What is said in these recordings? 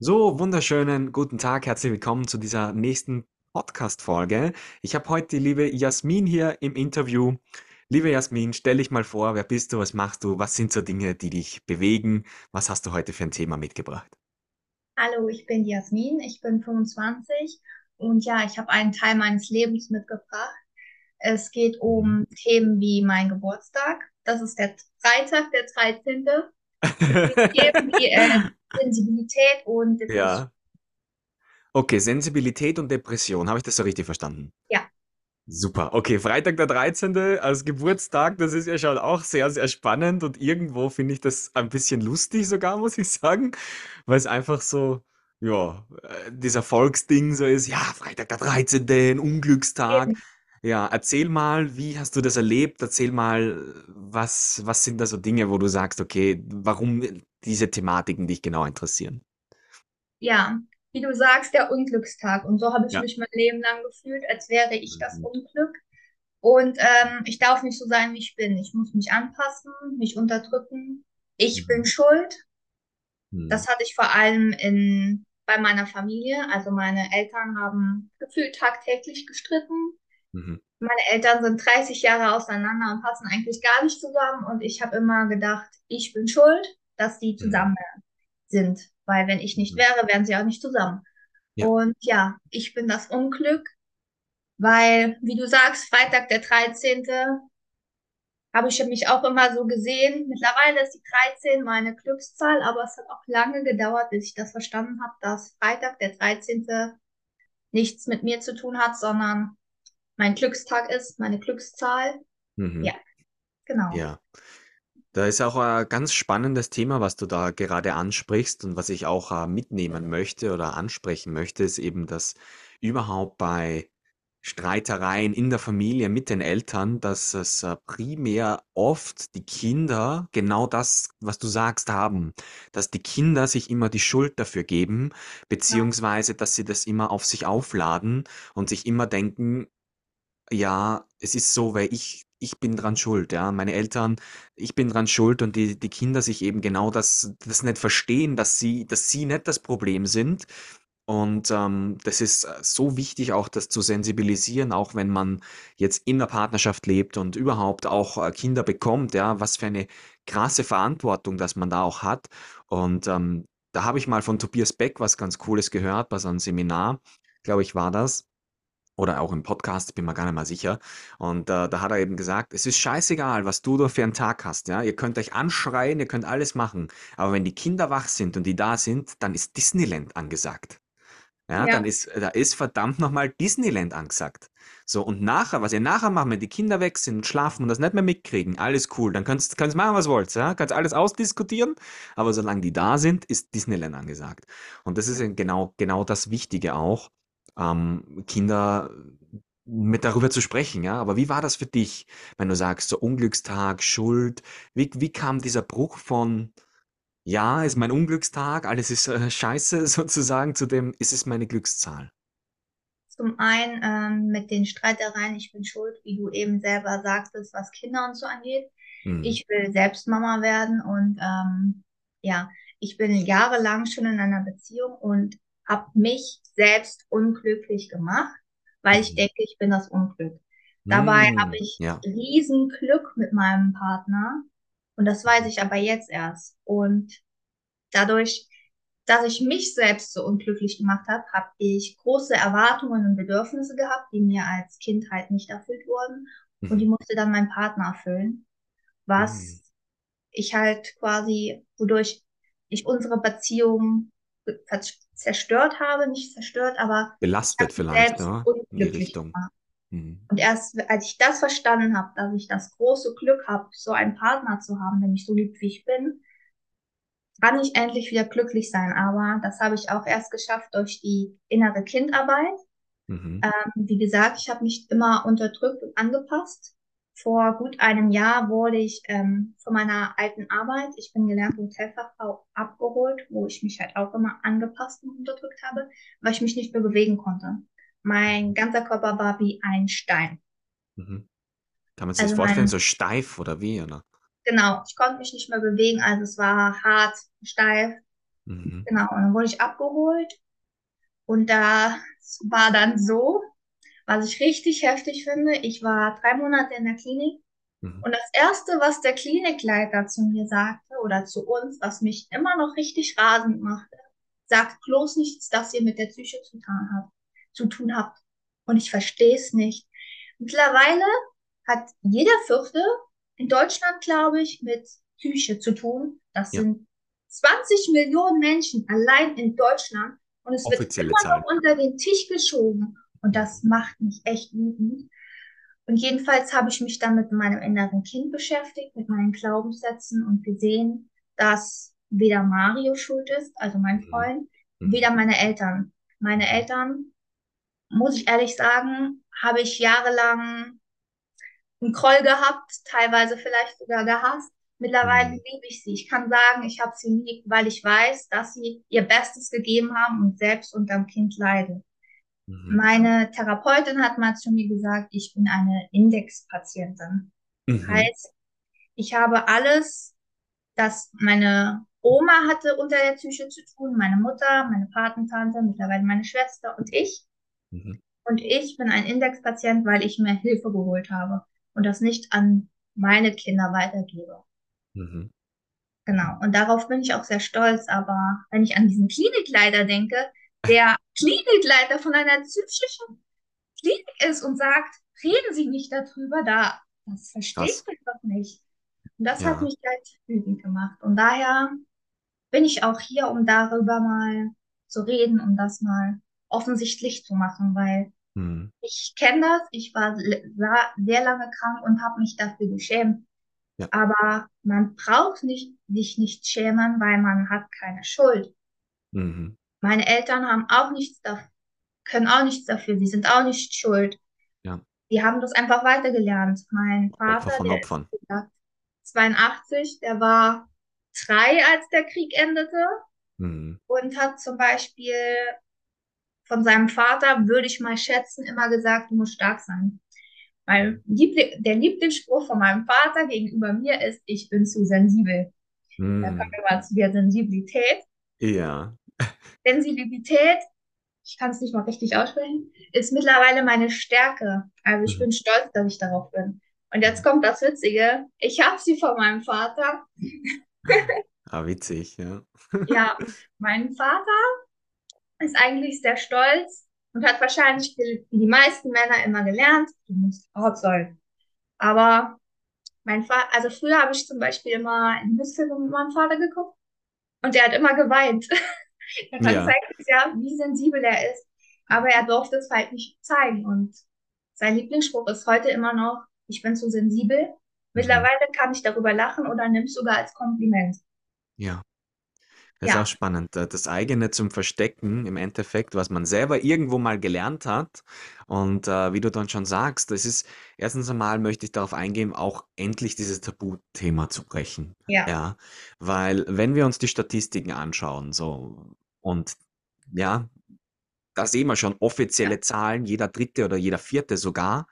So, wunderschönen guten Tag, herzlich willkommen zu dieser nächsten Podcast-Folge. Ich habe heute die liebe Jasmin hier im Interview. Liebe Jasmin, stell dich mal vor, wer bist du, was machst du, was sind so Dinge, die dich bewegen, was hast du heute für ein Thema mitgebracht? Hallo, ich bin Jasmin, ich bin 25 und ja, ich habe einen Teil meines Lebens mitgebracht. Es geht Mhm. um Themen wie mein Geburtstag. Das ist der Freitag, der 13. Themen wie äh, Sensibilität und Depression. Ja. Okay, Sensibilität und Depression, habe ich das so richtig verstanden? Ja, Super. Okay, Freitag der dreizehnte als Geburtstag, das ist ja schon auch sehr, sehr spannend und irgendwo finde ich das ein bisschen lustig sogar, muss ich sagen, weil es einfach so, ja, äh, dieser Volksding so ist, ja, Freitag der dreizehnte, ein Unglückstag. eben. Ja, erzähl mal, wie hast du das erlebt? Erzähl mal, was, was sind da so Dinge, wo du sagst, okay, warum diese Thematiken dich genau interessieren? Ja, wie du sagst, der Unglückstag. Und so habe ich Ja. mich mein Leben lang gefühlt, als wäre ich das Mhm. Unglück. Und ähm, ich darf nicht so sein, wie ich bin. Ich muss mich anpassen, mich unterdrücken. Ich bin Mhm. schuld. Mhm. Das hatte ich vor allem in, bei meiner Familie. Also meine Eltern haben gefühlt tagtäglich gestritten. Mhm. Meine Eltern sind 30 Jahre auseinander und passen eigentlich gar nicht zusammen. Und ich habe immer gedacht, ich bin schuld, dass die Mhm. zusammen sind. Weil wenn ich nicht Mhm. wäre, wären sie auch nicht zusammen. Ja. Und ja, ich bin das Unglück, weil, wie du sagst, Freitag der 13. habe ich mich auch immer so gesehen. Mittlerweile ist die 13 meine Glückszahl, aber es hat auch lange gedauert, bis ich das verstanden habe, dass Freitag, der 13. nichts mit mir zu tun hat, sondern mein Glückstag ist, meine Glückszahl. Ja, Mhm. genau. Ja. Da ist auch ein ganz spannendes Thema, was du da gerade ansprichst und was ich auch äh, mitnehmen möchte oder ansprechen möchte, ist eben, dass überhaupt bei Streitereien in der Familie mit den Eltern, dass es äh, primär oft die Kinder genau das, was du sagst, haben, dass die Kinder sich immer die Schuld dafür geben, Ja, beziehungsweise dass sie das immer auf sich aufladen und sich immer denken, ja, es ist so, weil ich ich bin dran schuld, ja. Meine Eltern ich bin dran schuld und die die Kinder sich eben genau das das nicht verstehen, dass sie dass sie nicht das Problem sind. Und, ähm, das ist, äh, so wichtig auch, das zu sensibilisieren, auch wenn man jetzt in der Partnerschaft lebt und überhaupt auch, äh, Kinder bekommt, ja, was für eine krasse Verantwortung, dass man da auch hat. Und, ähm, da habe ich mal von Tobias Beck was ganz Cooles gehört bei so Seminar, glaube ich, war das. Oder auch im Podcast, bin mir gar nicht mal sicher. Und äh, da hat er eben gesagt, es ist scheißegal, was du da für einen Tag hast, ja. Ihr könnt euch anschreien, ihr könnt alles machen. Aber wenn die Kinder wach sind und die da sind, dann ist Disneyland angesagt. Ja, dann ja, ist, da ist verdammt nochmal Disneyland angesagt. So, und nachher, was ihr nachher macht, wenn die Kinder weg sind und schlafen und das nicht mehr mitkriegen, alles cool. Dann könnt ihr machen, was wollt, ja. Könnt alles ausdiskutieren, aber solange die da sind, ist Disneyland angesagt. Und das ist genau, genau das Wichtige auch, ähm, Kinder mit darüber zu sprechen, ja. Aber wie war das für dich, wenn du sagst, so Unglückstag, Schuld? Wie, wie kam dieser Bruch von, ja, ist mein Unglückstag, alles ist äh, scheiße sozusagen, zu dem, ist es meine Glückszahl? zum einen ähm, mit den Streitereien, ich bin schuld, wie du eben selber sagtest, was Kinder und so angeht. Mhm. Ich will selbst Mama werden und ähm, ja, ich bin jahrelang schon in einer Beziehung und habe mich selbst unglücklich gemacht, weil ich Mhm. denke, ich bin das Unglück. Dabei habe Mhm. ich Ja. Riesenglück mit meinem Partner und das weiß Mhm. ich aber jetzt erst. Und dadurch, dass ich mich selbst so unglücklich gemacht habe, habe ich große Erwartungen und Bedürfnisse gehabt, die mir als Kind halt nicht erfüllt wurden und die Mhm. musste dann mein Partner erfüllen Mhm. was ich halt quasi, wodurch ich unsere Beziehung zerstört habe, nicht zerstört, aber Belastet vielleicht, ja, in die Richtung. Mhm. Und erst als ich das verstanden habe, dass ich das große Glück habe, so einen Partner zu haben, der mich so liebt, wie ich bin, kann ich endlich wieder glücklich sein. Aber das habe ich auch erst geschafft durch die innere Kindarbeit. Mhm. Ähm, wie gesagt, ich habe mich immer unterdrückt und angepasst. Vor gut einem Jahr wurde ich ähm, von meiner alten Arbeit, ich bin gelernte Hotelfachfrau, abgeholt, wo ich mich halt auch immer angepasst und unterdrückt habe, weil ich mich nicht mehr bewegen konnte. Mein ganzer Körper war wie ein Stein. Mhm. Kann man sich das Also vorstellen, mein, so steif oder wie, oder? genau, ich konnte mich nicht mehr bewegen, also es war hart, steif. Mhm. Genau, und dann wurde ich abgeholt und da war dann so, was ich richtig heftig finde, ich war drei Monate in der Klinik Mhm. und das Erste, was der Klinikleiter zu mir sagte oder zu uns, was mich immer noch richtig rasend machte, sagt bloß nichts, dass ihr mit der Psyche zu tun habt. Zu tun habt. Und ich verstehe es nicht. Mittlerweile hat jeder Vierte in Deutschland, glaube ich, mit Psyche zu tun. Das Ja, sind 20 Millionen Menschen allein in Deutschland. Und es wird offizielle immer Zahlen. noch unter den Tisch geschoben. Und das macht mich echt wütend. Und jedenfalls habe ich mich dann mit meinem inneren Kind beschäftigt, mit meinen Glaubenssätzen und gesehen, dass weder Mario schuld ist, also mein Mhm. Freund, Mhm. weder meine Eltern. Meine. Eltern, muss ich ehrlich sagen, habe ich jahrelang einen Groll gehabt, teilweise vielleicht sogar gehasst. Mittlerweile Mhm. liebe ich sie. Ich kann sagen, ich habe sie lieb, weil ich weiß, dass sie ihr Bestes gegeben haben und selbst unterm Kind leiden. Mhm. Meine Therapeutin hat mal zu mir gesagt, ich bin eine Indexpatientin. Mhm. Heißt, ich habe alles, das meine Oma hatte unter der Psyche zu tun, meine Mutter, meine Patentante, mittlerweile meine Schwester und ich. Mhm. Und ich bin ein Indexpatient, weil ich mir Hilfe geholt habe und das nicht an meine Kinder weitergebe. Mhm. Genau. Und darauf bin ich auch sehr stolz. Aber wenn ich an diesen Klinikleiter denke, der Klinikleiter von einer psychischen Klinik ist und sagt, reden Sie nicht darüber, da, das verstehe ich einfach nicht. Und das hat Ja. mich halt wütend gemacht. Und daher bin ich auch hier, um darüber mal zu reden, um das mal offensichtlich zu machen, weil Mhm. ich kenne das, ich war sehr lange krank und habe mich dafür geschämt. Ja. Aber man braucht nicht, sich nicht schämen, weil man hat keine Schuld. Mhm. Meine Eltern haben auch nichts dafür, können auch nichts dafür, sie sind auch nicht schuld. Ja. Die haben das einfach weitergelernt. Mein Opfer Vater, von der ist Opfern. wie gesagt 82, der war drei, als der Krieg endete Mhm. und hat zum Beispiel von seinem Vater, würde ich mal schätzen, immer gesagt, du musst stark sein. Weil Liebling, der Lieblingsspruch von meinem Vater gegenüber mir ist, ich bin zu sensibel. Da kommen Mhm. wir mal zu der Sensibilität. Ja. Sensibilität, ich kann es nicht mal richtig aussprechen, ist mittlerweile meine Stärke. Also ich Mhm. bin stolz, dass ich darauf bin. Und jetzt kommt das Witzige. Ich habe sie von meinem Vater. Ah, witzig, ja. Ja, mein Vater ist eigentlich sehr stolz und hat wahrscheinlich wie die meisten Männer immer gelernt, du musst hart sein. Aber mein Vater, also früher habe ich zum Beispiel immer Liebesfilme mit meinem Vater geguckt und der hat immer geweint. Daran Ja. zeigt es ja, wie sensibel er ist. Aber er durfte es halt nicht zeigen. Und sein Lieblingsspruch ist heute immer noch, ich bin zu sensibel. Mittlerweile kann ich darüber lachen oder nimm es sogar als Kompliment. Ja. Das ist auch Ja, spannend, da das eigene zum Verstecken im Endeffekt, was man selber irgendwo mal gelernt hat. Und äh, wie du dann schon sagst, das ist erstens einmal möchte ich darauf eingehen, auch endlich dieses Tabuthema zu brechen. ja, Ja, weil wenn wir uns die Statistiken anschauen, so und ja, da sehen wir schon ja, offizielle Zahlen, jeder dritte oder jeder vierte sogar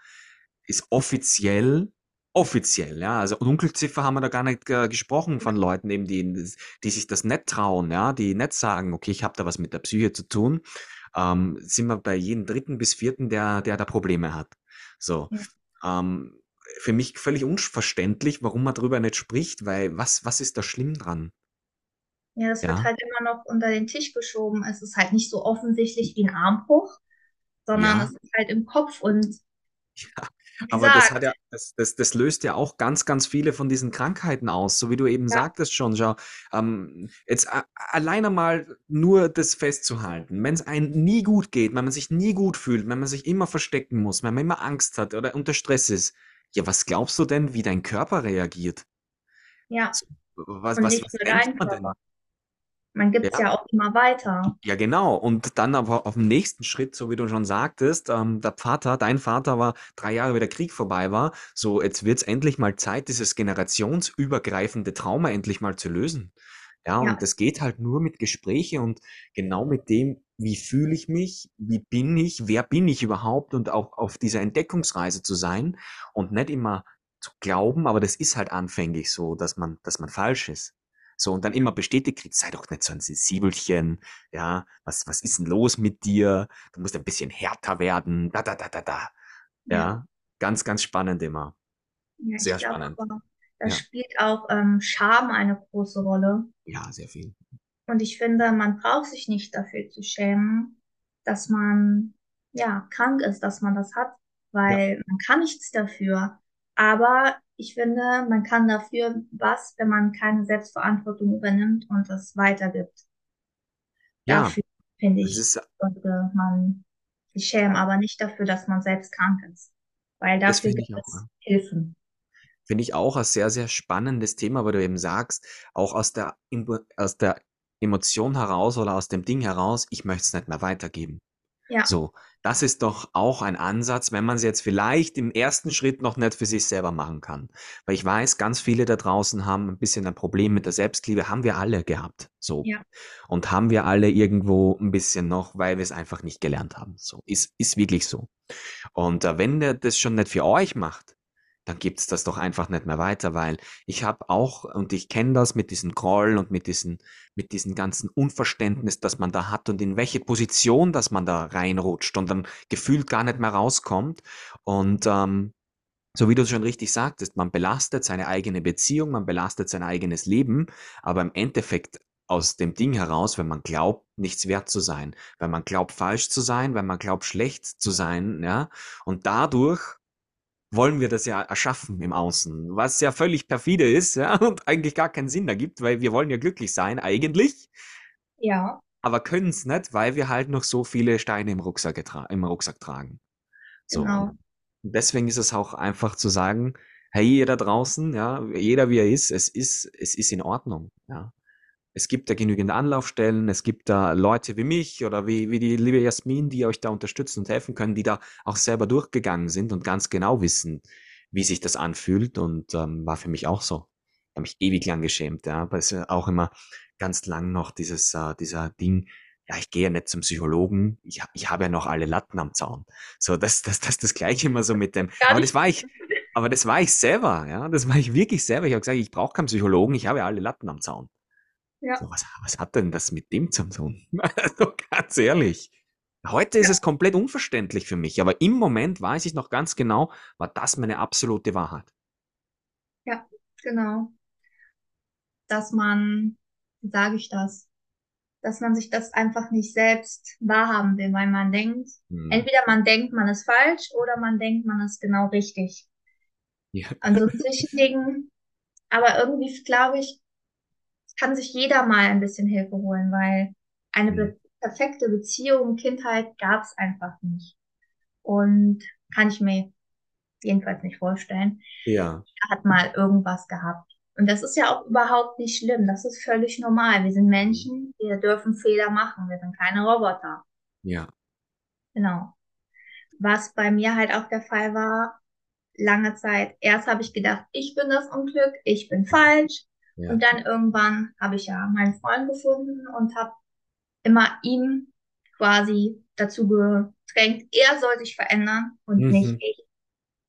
ist offiziell offiziell, ja. Also Dunkelziffer haben wir da gar nicht äh, gesprochen von Leuten eben, die, die sich das nicht trauen, ja, die nicht sagen, okay, ich habe da was mit der Psyche zu tun. Ähm, sind wir bei jedem dritten bis vierten, der, der da Probleme hat. So. ja. Ähm, für mich völlig unverständlich, warum man darüber nicht spricht, weil was, was ist da schlimm dran? Ja, das wird Ja, halt immer noch unter den Tisch geschoben. Es ist halt nicht so offensichtlich wie ein Armbruch, sondern es ja. ist halt im Kopf. Und Ja, aber das ja, das, das, das löst ja auch ganz, ganz viele von diesen Krankheiten aus, so wie du eben ja, sagtest schon, schau, ähm, jetzt alleine mal nur das festzuhalten, wenn es einem nie gut geht, wenn man sich nie gut fühlt, wenn man sich immer verstecken muss, wenn man immer Angst hat oder unter Stress ist, ja, was glaubst du denn, wie dein Körper reagiert? ja. Was, Und was, was denkt man denn? Man gibt es Ja, ja auch immer weiter. Ja, genau. Und dann aber auf dem nächsten Schritt, so wie du schon sagtest, ähm, der Vater, dein Vater war drei Jahre, wie der Krieg vorbei war. So, jetzt wird's endlich mal Zeit, dieses generationsübergreifende Trauma endlich mal zu lösen. Ja, und Ja, das geht halt nur mit Gespräche und genau mit dem, wie fühle ich mich, wie bin ich, wer bin ich überhaupt und auch auf dieser Entdeckungsreise zu sein und nicht immer zu glauben, aber das ist halt anfänglich so, dass man, dass man falsch ist. So, und dann immer bestätigt kriegt, sei doch nicht so ein Sensibelchen, ja, was, was ist denn los mit dir? Du musst ein bisschen härter werden, da, da, da, da, da. Ja, Ja, ganz, ganz spannend immer. ja, Sehr glaube spannend. aber, da Ja, spielt auch ähm, Scham eine große Rolle. ja, sehr viel. Und ich finde, man braucht sich nicht dafür zu schämen, dass man ja krank ist, dass man das hat, weil man kann nichts dafür. Aber ich finde, man kann dafür was, wenn man keine Selbstverantwortung übernimmt und das weitergibt. ja, Dafür finde ich, ist, sollte man sich schämen, aber nicht dafür, dass man selbst krank ist, weil das dafür gibt es. Hilfen. Finde ich auch ein sehr, sehr spannendes Thema, weil du eben sagst, auch aus der, aus der Emotion heraus oder aus dem Ding heraus, ich möchte es nicht mehr weitergeben. Ja, So, das ist doch auch ein Ansatz, wenn man es jetzt vielleicht im ersten Schritt noch nicht für sich selber machen kann. Weil ich weiß, ganz viele da draußen haben ein bisschen ein Problem mit der Selbstliebe, haben wir alle gehabt. So. ja, Und haben wir alle irgendwo ein bisschen noch, weil wir es einfach nicht gelernt haben. So, ist, ist wirklich so. Und äh, wenn der das schon nicht für euch macht, dann gibt's das doch einfach nicht mehr weiter, weil ich habe auch, und ich kenne das mit diesen Groll und mit diesen, mit diesen ganzen Unverständnis, das man da hat und in welche Position, dass man da reinrutscht und dann gefühlt gar nicht mehr rauskommt. Und ähm, so wie du schon richtig sagtest, man belastet seine eigene Beziehung, man belastet sein eigenes Leben, aber im Endeffekt aus dem Ding heraus, wenn man glaubt, nichts wert zu sein, wenn man glaubt, falsch zu sein, wenn man glaubt, schlecht zu sein, ja, und dadurch wollen wir das ja erschaffen im Außen, was ja völlig perfide ist, ja, und eigentlich gar keinen Sinn ergibt, weil wir wollen ja glücklich sein, eigentlich, ja, aber können es nicht, weil wir halt noch so viele Steine im Rucksack, im Rucksack tragen. So, genau. deswegen ist es auch einfach zu sagen, hey, ihr da draußen, ja, jeder wie er ist, es ist, es ist in Ordnung, ja. Es gibt da genügend Anlaufstellen, es gibt da Leute wie mich oder wie, wie die liebe Jasmin, die euch da unterstützen und helfen können, die da auch selber durchgegangen sind und ganz genau wissen, wie sich das anfühlt und ähm, war für mich auch so. Ich habe mich ewig lang geschämt, ja, aber es ist auch immer ganz lang noch dieses, äh, dieser Ding, ja, ich gehe ja nicht zum Psychologen, ich, ich habe ja noch alle Latten am Zaun. So, das, das, das, das gleiche immer so mit dem, Gar aber das war ich, aber das war ich selber, ja, das war ich wirklich selber. Ich habe gesagt, ich brauche keinen Psychologen, ich habe ja alle Latten am Zaun. Ja, So, was, was hat denn das mit dem zu tun? Also ganz ehrlich. Heute ist ja, es komplett unverständlich für mich, aber im Moment weiß ich noch ganz genau, war das meine absolute Wahrheit. ja, genau. Dass man, wie sage ich das? dass man sich das einfach nicht selbst wahrhaben will, weil man denkt, Hm. entweder man denkt, man ist falsch oder man denkt, man ist genau richtig. Ja. An so einem Zwischending. Aber irgendwie, glaube ich, kann sich jeder mal ein bisschen Hilfe holen, weil eine Hm. be perfekte Beziehung, Kindheit gab es einfach nicht. Und kann ich mir jedenfalls nicht vorstellen. Ja, hat mal irgendwas gehabt. Und das ist ja auch überhaupt nicht schlimm. Das ist völlig normal. Wir sind Menschen, wir dürfen Fehler machen. Wir sind keine Roboter. ja, Genau. Was bei mir halt auch der Fall war, lange Zeit. Erst habe ich gedacht, ich bin das Unglück, ich bin falsch. Ja. Und dann irgendwann habe ich ja meinen Freund gefunden und habe immer ihn quasi dazu gedrängt, er soll sich verändern und nicht Mhm. ich.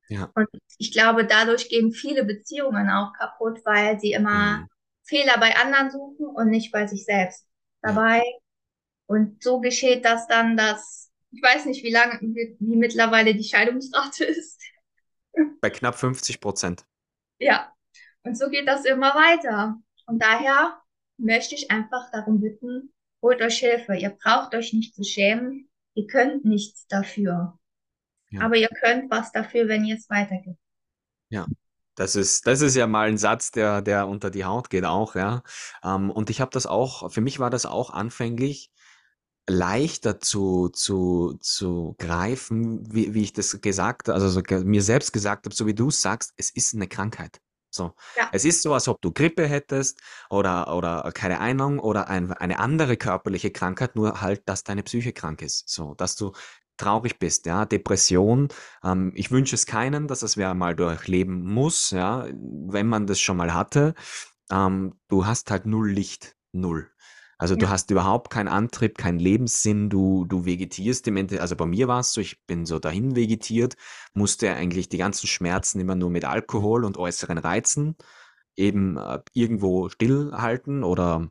Ja. Und ich glaube, dadurch gehen viele Beziehungen auch kaputt, weil sie immer Mhm. Fehler bei anderen suchen und nicht bei sich selbst Ja. dabei. Und so geschieht das dann, dass ich weiß nicht, wie lange, wie, wie mittlerweile die Scheidungsrate ist. Bei knapp 50 Prozent. Ja. Und so geht das immer weiter. Und daher möchte ich einfach darum bitten, holt euch Hilfe. Ihr braucht euch nicht zu schämen. Ihr könnt nichts dafür. Ja. Aber ihr könnt was dafür, wenn ihr es weitergebt. Ja. Das ist, das ist ja mal ein Satz, der, der unter die Haut geht auch, ja. Ähm, und ich habe das auch, für mich war das auch anfänglich leichter zu, zu, zu greifen, wie, wie ich das gesagt, also so, mir selbst gesagt habe, so wie du es sagst, es ist eine Krankheit. So. Ja. Es ist so, als ob du Grippe hättest oder, oder keine Ahnung oder ein, eine andere körperliche Krankheit, nur halt, dass deine Psyche krank ist. So, dass du traurig bist, ja, Depression. Ähm, ich wünsche es keinen, dass es wer mal durchleben muss, ja, wenn man das schon mal hatte. Ähm, du hast halt null Licht, null. Also du Ja. hast überhaupt keinen Antrieb, keinen Lebenssinn, du, du vegetierst im Ende, also bei mir war es so, ich bin so dahin vegetiert, musste eigentlich die ganzen Schmerzen immer nur mit Alkohol und äußeren Reizen eben äh, irgendwo stillhalten oder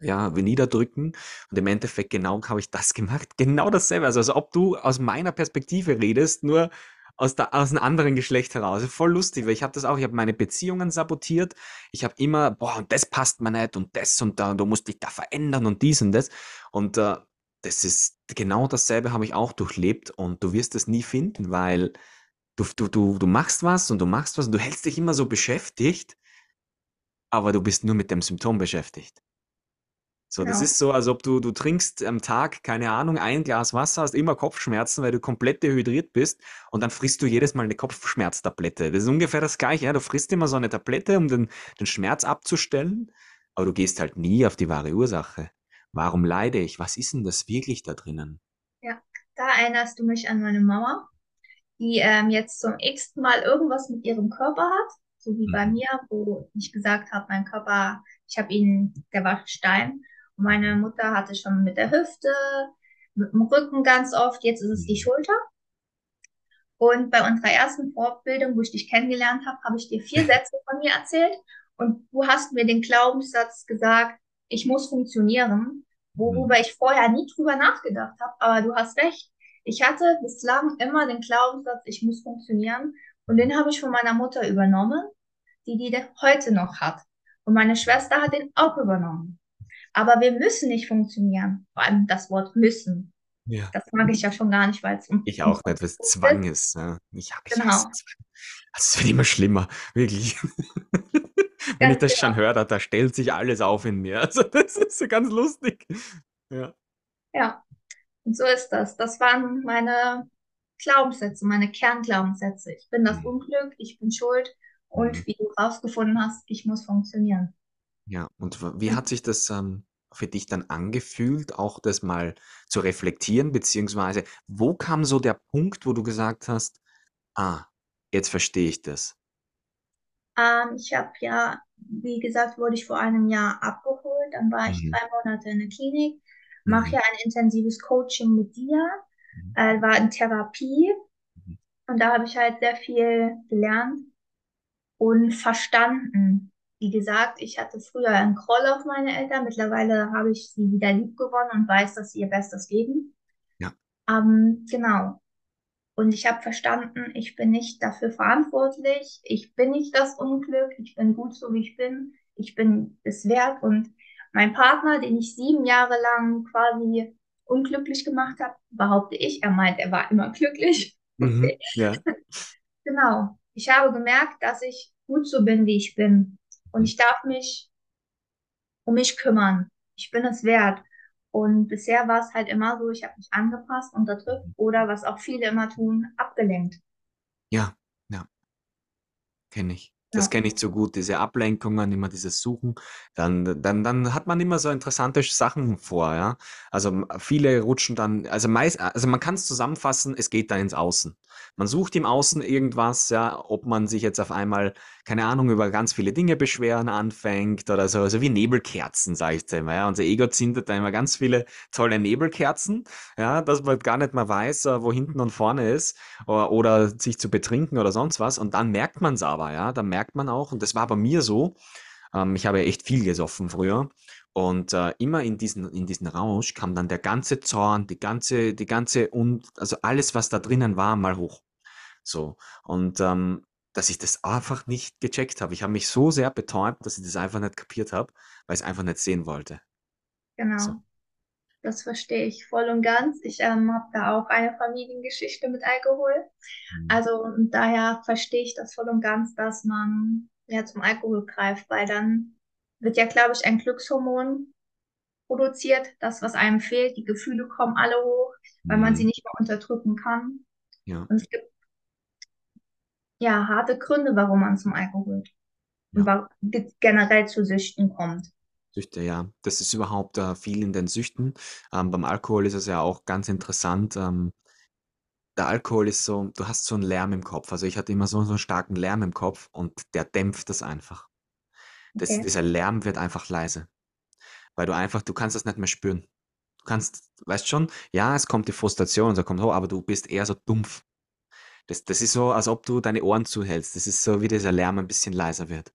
ja, niederdrücken. Und im Endeffekt genau habe ich das gemacht. Genau dasselbe. Also, als ob du aus meiner Perspektive redest, nur aus, der, aus einem anderen Geschlecht heraus. Voll lustig, weil ich habe das auch, ich habe meine Beziehungen sabotiert. Ich habe immer, boah, und das passt mir nicht und das und da, und du musst dich da verändern und dies und das. Und äh, das ist genau dasselbe habe ich auch durchlebt und du wirst es nie finden, weil du, du, du, du machst was und du machst was und du hältst dich immer so beschäftigt, aber du bist nur mit dem Symptom beschäftigt. So, das Genau. ist so, als ob du, du trinkst am Tag, keine Ahnung, ein Glas Wasser, hast immer Kopfschmerzen, weil du komplett dehydriert bist und dann frisst du jedes Mal eine Kopfschmerztablette. Das ist ungefähr das Gleiche, ja. Du frisst immer so eine Tablette, um den, den Schmerz abzustellen, aber du gehst halt nie auf die wahre Ursache. Warum leide ich? Was ist denn das wirklich da drinnen? Ja, da erinnerst du mich an meine Mama, die ähm, jetzt zum x-ten Mal irgendwas mit ihrem Körper hat, so wie bei Mhm. mir, wo ich gesagt habe, mein Körper, ich habe ihn, der war Stein. Meine Mhm. Mutter hatte schon mit der Hüfte, mit dem Rücken ganz oft, jetzt ist es die Mhm. Schulter. Und bei unserer ersten Fortbildung, wo ich dich kennengelernt habe, habe ich dir vier Sätze von mir erzählt und du hast mir den Glaubenssatz gesagt, ich muss funktionieren, Mhm. worüber ich vorher nie drüber nachgedacht habe. Aber du hast recht. Ich hatte bislang immer den Glaubenssatz, ich muss funktionieren und Mhm. den habe ich von meiner Mutter übernommen, die die heute noch hat. Und meine Schwester hat den auch übernommen. Aber wir müssen nicht funktionieren. Vor allem das Wort müssen. Ja. Das mag ich ja schon gar nicht, weil es um, Ich auch nicht, weil es. Zwang ist. Ja. Ich, ich hasse Genau, Zwang. Also, es wird immer schlimmer, wirklich. Wenn ich das schon genau. höre, da, da stellt sich alles auf in mir. Also, das ist so ganz lustig. Ja. Ja, und so ist das. Das waren meine Glaubenssätze, meine Kernglaubenssätze. Ich bin das Mhm. Unglück, ich bin schuld Mhm. und wie du rausgefunden hast, ich muss funktionieren. Ja, und w wie hat sich das, ähm, für dich dann angefühlt, auch das mal zu reflektieren, beziehungsweise wo kam so der Punkt, wo du gesagt hast: „Ah, jetzt verstehe ich das?“ ähm, ich habe ja, wie gesagt, wurde ich vor einem Jahr abgeholt. Dann war ich Mhm. drei Monate in der Klinik, mache Mhm. ja ein intensives Coaching mit dir, Mhm. äh, war in Therapie Mhm. und da habe ich halt sehr viel gelernt und verstanden. Wie gesagt, ich hatte früher einen Groll auf meine Eltern. Mittlerweile habe ich sie wieder lieb gewonnen und weiß, dass sie ihr Bestes geben. Ja. Ähm, genau. Und ich habe verstanden, ich bin nicht dafür verantwortlich. Ich bin nicht das Unglück. Ich bin gut so, wie ich bin. Ich bin es wert. Und mein Partner, den ich sieben Jahre lang quasi unglücklich gemacht habe, behaupte ich, er meint, er war immer glücklich. Mhm. Ja. Genau. Ich habe gemerkt, dass ich gut so bin, wie ich bin. Und ich darf mich um mich kümmern. Ich bin es wert. Und bisher war es halt immer so, ich habe mich angepasst, unterdrückt oder was auch viele immer tun, abgelenkt. Ja, ja. Kenne ich. Das Ja, kenne ich zu gut, diese Ablenkungen, immer dieses Suchen. Dann dann dann hat man immer so interessante Sachen vor, ja. Also, viele rutschen dann also meist also man kann's zusammenfassen, es geht da ins Außen. Man sucht im Außen irgendwas, ja, ob man sich jetzt auf einmal, keine Ahnung, über ganz viele Dinge beschweren anfängt oder so, so wie Nebelkerzen, sage ich immer, ja. Unser Ego zündet da immer ganz viele tolle Nebelkerzen, ja, dass man gar nicht mehr weiß, äh, wo hinten und vorne ist oder, oder sich zu betrinken oder sonst was. Und dann merkt man es aber, ja. Dann merkt man auch, und das war bei mir so, ähm, ich habe ja echt viel gesoffen früher. Und äh, immer in diesen, in diesen Rausch kam dann der ganze Zorn, die ganze, die ganze und also alles, was da drinnen war, mal hoch. So. Und ähm, dass ich das einfach nicht gecheckt habe. Ich habe mich so sehr betäubt, dass ich das einfach nicht kapiert habe, weil ich es einfach nicht sehen wollte. So. genau. Das verstehe ich voll und ganz. Ich ähm, habe da auch eine Familiengeschichte mit Alkohol. Mhm. Also und daher verstehe ich das voll und ganz, dass man ja zum Alkohol greift, weil dann wird ja, glaube ich, ein Glückshormon produziert, das, was einem fehlt. Die Gefühle kommen alle hoch, weil man sie Mhm. nicht mehr unterdrücken kann. Ja, Und es gibt ja harte Gründe, warum man zum Alkohol und ja. ge- generell zu Süchten kommt. Süchte, ja. Das ist überhaupt äh, viel in den Süchten. Ähm, beim Alkohol ist es ja auch ganz interessant. Ähm, der Alkohol ist so, du hast so einen Lärm im Kopf. Also ich hatte immer so, so einen starken Lärm im Kopf und der dämpft das einfach. Das, Okay, dieser Lärm wird einfach leise, weil du einfach, du kannst das nicht mehr spüren. Du kannst, weißt schon, ja, es kommt die Frustration, so kommt hoch, aber du bist eher so dumpf. Das, das ist so, als ob du deine Ohren zuhältst. Das ist so, wie dieser Lärm ein bisschen leiser wird.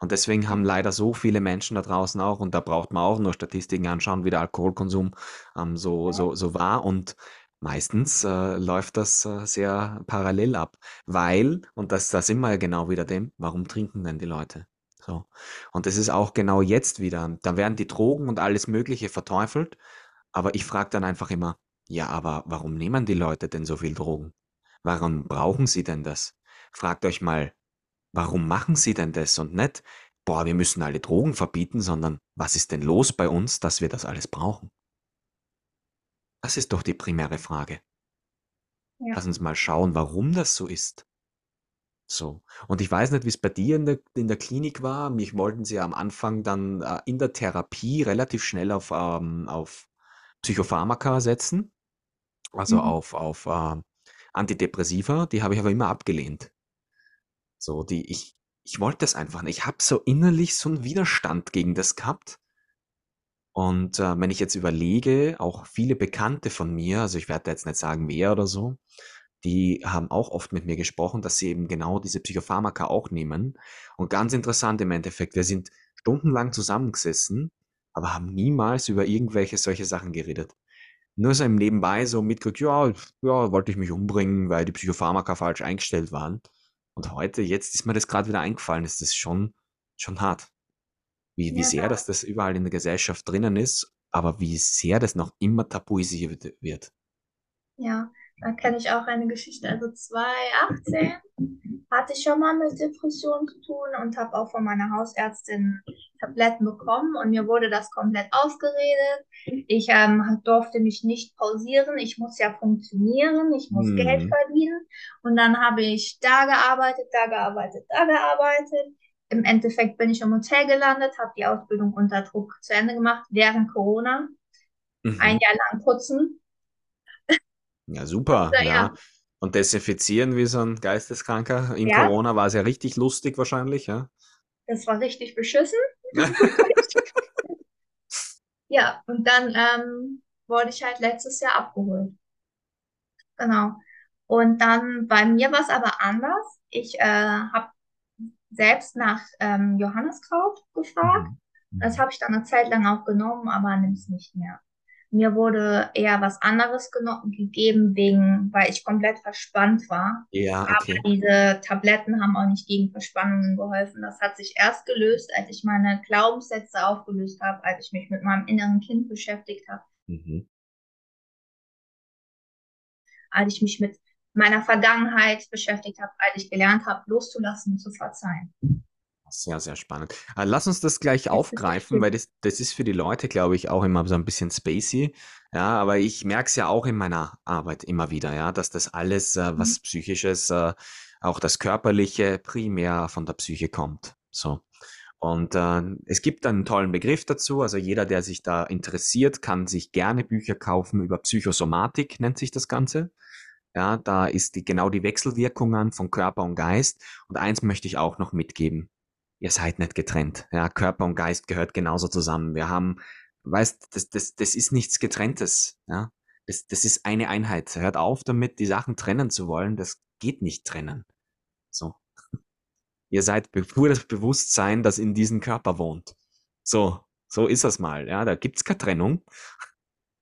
Und deswegen haben leider so viele Menschen da draußen auch, und da braucht man auch nur Statistiken anschauen, wie der Alkoholkonsum ähm, so, so, so war. Und meistens äh, läuft das äh, sehr parallel ab. Weil, und das, da sind wir ja genau wieder dem, warum trinken denn die Leute? So. Und das ist auch genau jetzt wieder. Da werden die Drogen und alles Mögliche verteufelt. Aber ich frage dann einfach immer, ja, aber warum nehmen die Leute denn so viel Drogen? Warum brauchen sie denn das? Fragt euch mal, warum machen sie denn das und nicht, boah, wir müssen alle Drogen verbieten, sondern was ist denn los bei uns, dass wir das alles brauchen? Das ist doch die primäre Frage. Ja, Lass uns mal schauen, warum das so ist. So. Und ich weiß nicht, wie es bei dir in der, in der Klinik war. Mich wollten sie am Anfang dann äh, in der Therapie relativ schnell auf, ähm, auf Psychopharmaka setzen, also mhm. auf, auf äh, Antidepressiva. Die habe ich aber immer abgelehnt. So, die, ich, ich wollte das einfach nicht. Ich habe so innerlich so einen Widerstand gegen das gehabt. Und äh, wenn ich jetzt überlege, auch viele Bekannte von mir, also ich werde jetzt nicht sagen wer oder so, die haben auch oft mit mir gesprochen, dass sie eben genau diese Psychopharmaka auch nehmen. Und ganz interessant im Endeffekt, wir sind stundenlang zusammengesessen, aber haben niemals über irgendwelche solche Sachen geredet. Nur so im Nebenbei so mitgekriegt, ja, ja, wollte ich mich umbringen, weil die Psychopharmaka falsch eingestellt waren. Und heute, jetzt ist mir das gerade wieder eingefallen, ist das schon, schon hart. Wie, wie Ja, sehr dass das überall in der Gesellschaft drinnen ist, aber wie sehr das noch immer tabuisiert wird. Ja, da kenne ich auch eine Geschichte. Also 2018 hatte ich schon mal mit Depressionen zu tun und habe auch von meiner Hausärztin Tabletten bekommen und mir wurde das komplett ausgeredet. Ich ähm, durfte mich nicht pausieren. Ich muss ja funktionieren. Ich muss Geld Mhm. verdienen. Und dann habe ich da gearbeitet, da gearbeitet, da gearbeitet. Im Endeffekt bin ich im Hotel gelandet, habe die Ausbildung unter Druck zu Ende gemacht während Corona. Ein Mhm. Jahr lang putzen. Ja, super, äh, ja. ja, Und desinfizieren wie so ein Geisteskranker. In ja, Corona war es ja richtig lustig wahrscheinlich, ja. Das war richtig beschissen. Ja, und dann ähm, wurde ich halt letztes Jahr abgeholt. Genau. Und dann bei mir war es aber anders. Ich äh, habe selbst nach ähm, Johanniskraut gefragt. Mhm. Das Mhm. habe ich dann eine Zeit lang auch genommen, aber nimm es nicht mehr. Mir wurde eher was anderes gegeben, wegen, weil ich komplett verspannt war. Ja, okay. Diese Tabletten haben auch nicht gegen Verspannungen geholfen. Das hat sich erst gelöst, als ich meine Glaubenssätze aufgelöst habe, als ich mich mit meinem inneren Kind beschäftigt habe, Mhm. als ich mich mit meiner Vergangenheit beschäftigt habe, als ich gelernt habe, loszulassen und zu verzeihen. Sehr, sehr spannend. Äh, lass uns das gleich aufgreifen, weil das, das ist für die Leute, glaube ich, auch immer so ein bisschen spacey. Ja, aber ich merke es ja auch in meiner Arbeit immer wieder, ja, dass das alles, äh, was Psychisches, äh, auch das Körperliche, primär von der Psyche kommt. So. Und äh, es gibt einen tollen Begriff dazu. Also jeder, der sich da interessiert, kann sich gerne Bücher kaufen über Psychosomatik, nennt sich das Ganze. Ja, da ist die, genau die Wechselwirkungen von Körper und Geist. Und eins möchte ich auch noch mitgeben. Ihr seid nicht getrennt. Ja, Körper und Geist gehört genauso zusammen. Wir haben, weißt, das, das, das ist nichts Getrenntes. Ja, das, das ist eine Einheit. Hört auf damit, die Sachen trennen zu wollen. Das geht nicht trennen. So. Ihr seid pur das Bewusstsein, das in diesem Körper wohnt. So, so ist das mal. Ja, da gibt's keine Trennung.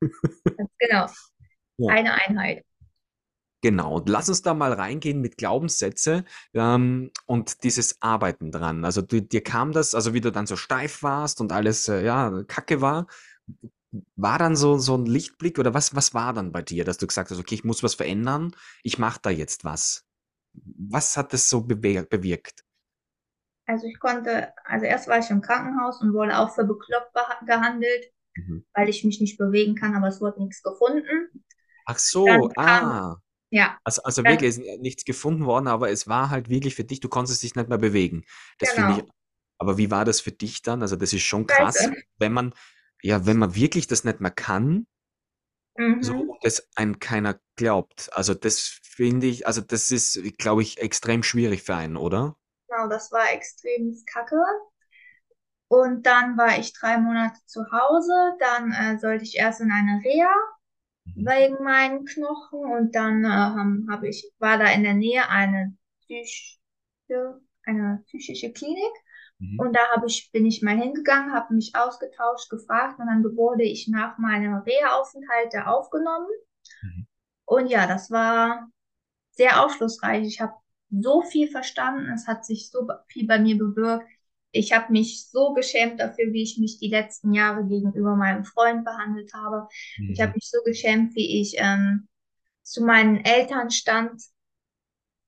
Ganz genau. Ja. Eine Einheit. Genau, und lass uns da mal reingehen mit Glaubenssätze ähm, und dieses Arbeiten dran. Also du, dir kam das, also wie du dann so steif warst und alles äh, ja Kacke war, war dann so so ein Lichtblick oder was was war dann bei dir, dass du gesagt hast, okay, ich muss was verändern, ich mache da jetzt was. Was hat das so bewirkt? Also ich konnte, also erst war ich im Krankenhaus und wurde auch für bekloppt gehandelt, Mhm. weil ich mich nicht bewegen kann, aber es wurde nichts gefunden. Ach Dann so, kam, ah, ja, also also dann, wirklich, es ist nichts gefunden worden, aber es war halt wirklich für dich, du konntest dich nicht mehr bewegen. Das finde ich genau. aber wie war das für dich dann? Also, das ist schon krass, Scheiße. wenn man ja, wenn man wirklich das nicht mehr kann, so Mhm. und es einem keiner glaubt. Also, das finde ich also, das ist, glaube ich, extrem schwierig für einen, oder? Genau, das war extrem kacke. Und dann war ich drei Monate zu Hause. Dann äh, sollte ich erst in eine Reha. Wegen meinen Knochen und dann ähm, habe ich, war da in der Nähe eine, Psych eine psychische Klinik Mhm. Und da habe ich, bin ich mal hingegangen, habe mich ausgetauscht, gefragt und dann wurde ich nach meinem Reha-Aufenthalt da aufgenommen. Mhm. Und ja, das war sehr aufschlussreich. Ich habe so viel verstanden, es hat sich so viel bei mir bewirkt. Ich habe mich so geschämt dafür, wie ich mich die letzten Jahre gegenüber meinem Freund behandelt habe. Ich habe Mhm. mich so geschämt, wie ich ähm, zu meinen Eltern stand.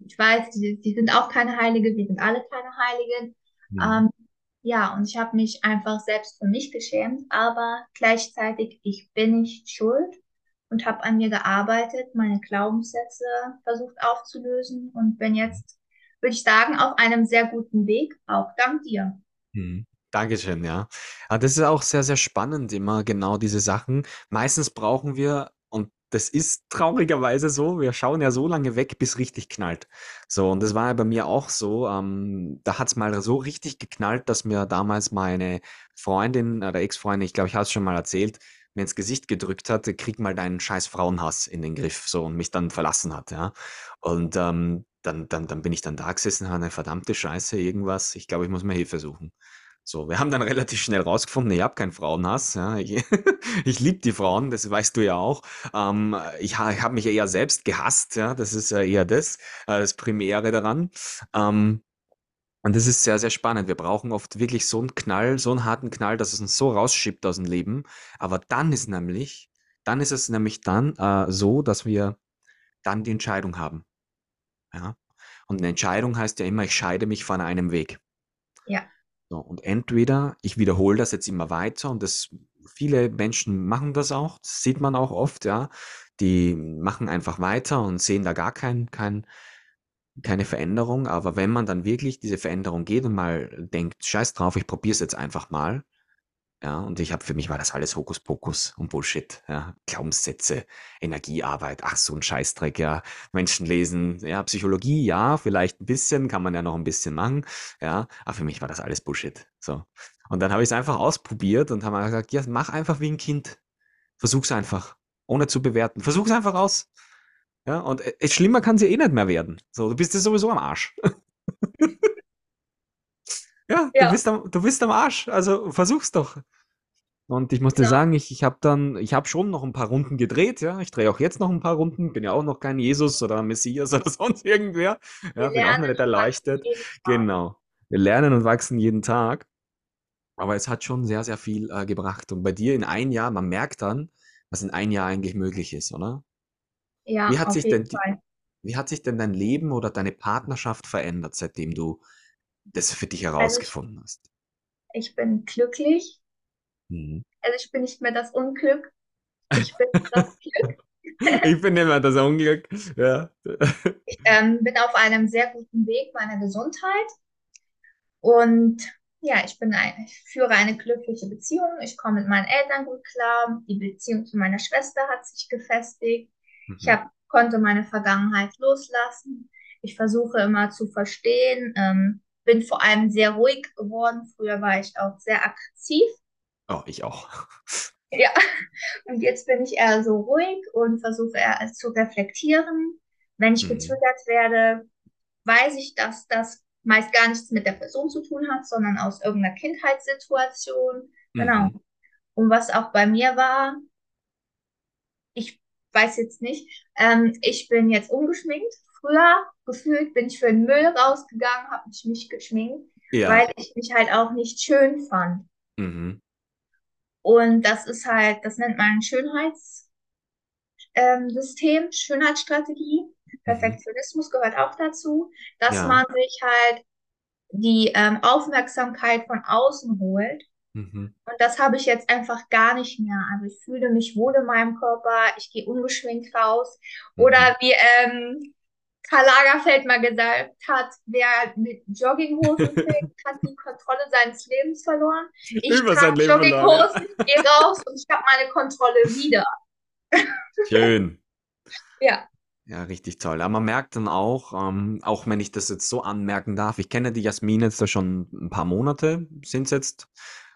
Ich weiß, die, die sind auch keine Heilige, wir sind alle keine Heiligen. Mhm. Ähm, ja, und ich habe mich einfach selbst für mich geschämt, aber gleichzeitig, ich bin nicht schuld und habe an mir gearbeitet, meine Glaubenssätze versucht aufzulösen und bin jetzt, würde ich sagen, auf einem sehr guten Weg, auch dank dir. Mhm. Dankeschön, ja. Ah, das ist auch sehr, sehr spannend, immer genau diese Sachen. Meistens brauchen wir, und das ist traurigerweise so, wir schauen ja so lange weg, bis richtig knallt. So, und das war ja bei mir auch so. Ähm, da hat's mal so richtig geknallt, dass mir damals meine Freundin oder Ex-Freundin, ich glaube, ich habe es schon mal erzählt, mir ins Gesicht gedrückt hat, krieg mal deinen scheiß Frauenhass in den Griff, so, und mich dann verlassen hat, ja. Und ähm, dann, dann, dann bin ich dann da gesessen, habe eine verdammte Scheiße, irgendwas. Ich glaube, ich muss mir Hilfe suchen. So, wir haben dann relativ schnell rausgefunden, ich habe keinen Frauenhass. Ja. Ich, ich liebe die Frauen, das weißt du ja auch. Ähm, ich ich habe mich eher selbst gehasst, ja. Das ist ja eher das, äh, das Primäre daran. Ähm, und das ist sehr, sehr spannend. Wir brauchen oft wirklich so einen Knall, so einen harten Knall, dass es uns so rausschiebt aus dem Leben. Aber dann ist nämlich, dann ist es nämlich dann äh, so, dass wir dann die Entscheidung haben. Ja. Und eine Entscheidung heißt ja immer, ich scheide mich von einem Weg. Ja, So, und entweder ich wiederhole das jetzt immer weiter und das viele Menschen machen das auch, das sieht man auch oft, ja. Die machen einfach weiter und sehen da gar kein, kein, keine Veränderung. Aber wenn man dann wirklich diese Veränderung geht und mal denkt, scheiß drauf, ich probiere es jetzt einfach mal, ja, und ich habe für mich war das alles Hokuspokus und Bullshit, ja. Glaubenssätze, Energiearbeit, ach so ein Scheißdreck, ja. Menschen lesen, ja, Psychologie, ja, vielleicht ein bisschen, kann man ja noch ein bisschen machen, ja, aber für mich war das alles Bullshit. So. Und dann habe ich es einfach ausprobiert und habe gesagt, ja, mach einfach wie ein Kind. Versuch's einfach, ohne zu bewerten. Versuch's einfach aus. Ja, und äh, schlimmer kann es ja eh nicht mehr werden. So, du bist ja sowieso am Arsch. Ja, du ja, bist am, du bist am Arsch. Also versuch's doch. Und ich muss dir genau. sagen, ich, ich habe dann, ich habe schon noch ein paar Runden gedreht, ja. Ich drehe auch jetzt noch ein paar Runden, bin ja auch noch kein Jesus oder Messias oder sonst irgendwer. Ja, bin auch noch nicht Tag. Genau. Wir lernen und wachsen jeden Tag. Aber es hat schon sehr, sehr viel äh, gebracht. Und bei dir in ein Jahr, man merkt dann, was in ein Jahr eigentlich möglich ist, oder? Wie Ja, hat auf sich jeden denn Fall. wie hat sich denn dein Leben oder deine Partnerschaft verändert, seitdem du das für dich Also ich, herausgefunden hast? ich bin glücklich. Mhm. Also ich bin nicht mehr das Unglück. Ich bin das Glück. Ich bin immer das Unglück. Ja. Ich ähm, bin auf einem sehr guten Weg meiner Gesundheit und ja, ich bin ein, ich führe eine glückliche Beziehung. Ich komme mit meinen Eltern gut klar. Die Beziehung zu meiner Schwester hat sich gefestigt. Ich Mhm. hab, konnte meine Vergangenheit loslassen. Ich versuche immer zu verstehen. Ähm, bin vor allem sehr ruhig geworden. Früher war ich auch sehr aggressiv. Oh, ich auch. Ja, und jetzt bin ich eher so ruhig und versuche eher zu reflektieren. Wenn ich Mhm. getriggert werde, weiß ich, dass das meist gar nichts mit der Person zu tun hat, sondern aus irgendeiner Kindheitssituation. Genau. Mhm. Und was auch bei mir war, ich weiß jetzt nicht, ähm, ich bin jetzt ungeschminkt. Früher gefühlt bin ich für den Müll rausgegangen, habe mich nicht geschminkt, Ja. weil ich mich halt auch nicht schön fand. Mhm. Und das ist halt, das nennt man Schönheits ähm, Schönheitsstrategie. Mhm. Perfektionismus gehört auch dazu, dass Ja. man sich halt die ähm, Aufmerksamkeit von außen holt. Mhm. Und das habe ich jetzt einfach gar nicht mehr. Also ich fühle mich wohl in meinem Körper, ich gehe ungeschminkt raus. Mhm. Oder wie ähm, Karl Lagerfeld mal gesagt hat, wer mit Jogginghosen trägt, hat die Kontrolle seines Lebens verloren. Ich Über sein trage Leben. Jogginghosen, gehe raus und ich habe meine Kontrolle wieder. Schön. Ja, Ja, richtig toll. Aber man merkt dann auch, ähm, auch wenn ich das jetzt so anmerken darf, ich kenne die Jasmin jetzt da schon ein paar Monate, sind es jetzt.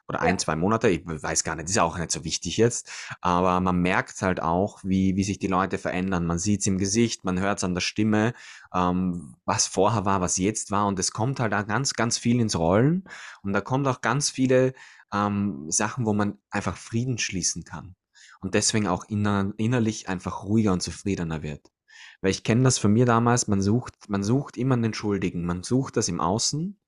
Oder ein, zwei Monate, ich weiß gar nicht, ist auch nicht so wichtig jetzt, aber man merkt halt auch, wie, wie sich die Leute verändern. Man sieht's im Gesicht, man hört's an der Stimme, ähm, was vorher war, was jetzt war. Und es kommt halt auch ganz, ganz viel ins Rollen. Und da kommt auch ganz viele ähm, Sachen, wo man einfach Frieden schließen kann. Und deswegen auch inner, innerlich einfach ruhiger und zufriedener wird. Weil ich kenne das von mir damals, man sucht, man sucht immer einen Schuldigen, man sucht das im Außen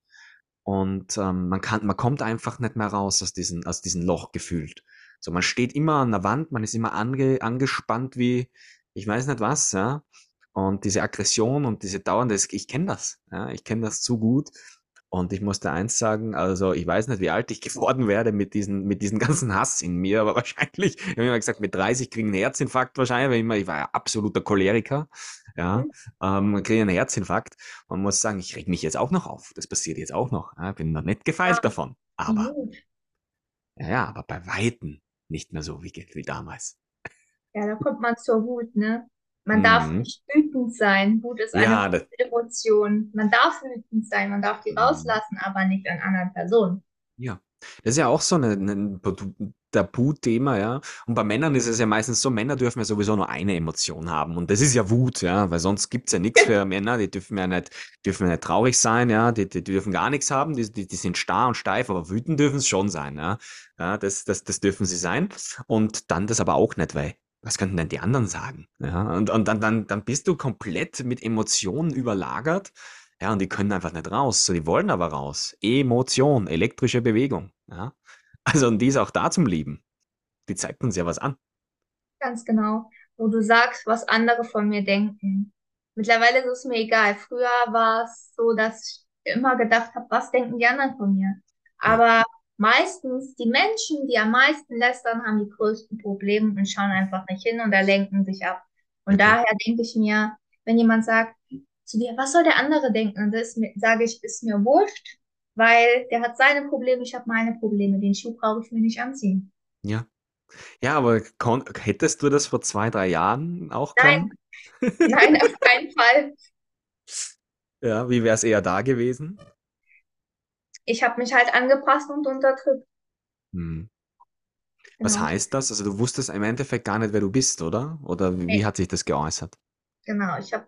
und ähm, man kann, man kommt einfach nicht mehr raus aus diesem, aus diesem Loch gefühlt. So, man steht immer an der Wand, man ist immer ange, angespannt wie, ich weiß nicht was, ja. Und diese Aggression und diese dauernde, ich kenne das, ja, ich kenne das zu gut. Und ich musste eins sagen, also ich weiß nicht, wie alt ich geworden werde mit diesen, mit diesem ganzen Hass in mir, aber wahrscheinlich, ich habe immer gesagt, mit 30 kriege ich einen Herzinfarkt wahrscheinlich, weil ich, immer, ich war ja absoluter Choleriker, ja, Mhm. ähm, kriege einen Herzinfarkt. Man muss sagen, ich reg mich jetzt auch noch auf. Das passiert jetzt auch noch. Ja, bin noch nicht gefeilt Ja, davon. Aber, gut. ja, ja, aber bei Weitem nicht mehr so wie, wie damals. Ja, da kommt man zur Wut, ne? Man darf Mhm. nicht wütend sein. Wut ist eine Ja, das, Emotion. Man darf wütend sein, man darf die mhm. rauslassen, aber nicht an anderen Personen. Ja, das ist ja auch so ein 'nen Tabu Tabuthema, ja. Und bei Männern ist es ja meistens so, Männer dürfen ja sowieso nur eine Emotion haben und das ist ja Wut, ja, weil sonst gibt's ja nix für Männer, die dürfen ja nicht dürfen ja nicht traurig sein, ja, die die dürfen gar nix haben, die die die sind starr und steif, aber wütend dürfen's schon sein, ja. Ja, das das das dürfen sie sein und dann das aber auch nicht, weil was könnten denn die anderen sagen, ja? Und und dann dann dann bist du komplett mit Emotionen überlagert ja, und die können einfach nicht raus. So, die wollen aber raus. Emotion, elektrische Bewegung. Ja. Also, und die ist auch da zum Lieben. Die zeigt uns ja was an. Ganz genau. Wo du sagst, was andere von mir denken. Mittlerweile ist es mir egal. Früher war es so, dass ich immer gedacht habe, was denken die anderen von mir? Aber meistens die Menschen, die am meisten lästern, haben die größten Probleme und schauen einfach nicht hin und da lenken sich ab. Und okay. daher denke ich mir, wenn jemand sagt zu dir, was soll der andere denken? Und das sage ich, ist mir wurscht, weil der hat seine Probleme, ich habe meine Probleme. Den Schuh brauche ich mir nicht anziehen. Ja. Ja, aber hättest du das vor zwei, drei Jahren auch Nein, können? nein, auf keinen Fall. Ja, wie wäre es eher da gewesen? Ich habe mich halt angepasst und unterdrückt. Hm. Was Genau. heißt das? Also du wusstest im Endeffekt gar nicht, wer du bist, oder? Oder wie, wie Nee, hat sich das geäußert? genau. Ich habe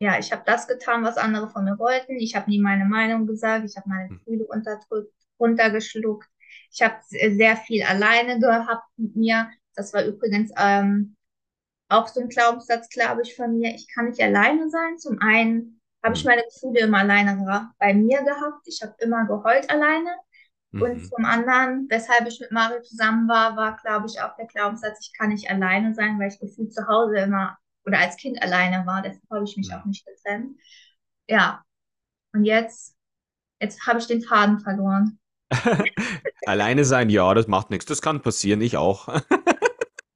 ja, ich habe das getan, was andere von mir wollten. Ich habe nie meine Meinung gesagt. Ich habe meine Hm. Gefühle unterdrückt, runtergeschluckt. Ich habe sehr viel alleine gehabt mit mir. Das war übrigens ähm, auch so ein Glaubenssatz, glaube ich, von mir. Ich kann nicht alleine sein. Zum einen habe ich Hm. meine Gefühle immer alleine bei mir gehabt. Ich habe immer geheult alleine. Und Mhm. zum anderen, weshalb ich mit Mario zusammen war, war, glaube ich, auch der Glaubenssatz, ich kann nicht alleine sein, weil ich gefühlt zu Hause immer oder als Kind alleine war. Deshalb habe ich mich Hm. auch nicht getrennt. Ja, und jetzt, jetzt habe ich den Faden verloren. Alleine sein, ja, das macht nichts. Das kann passieren, ich auch.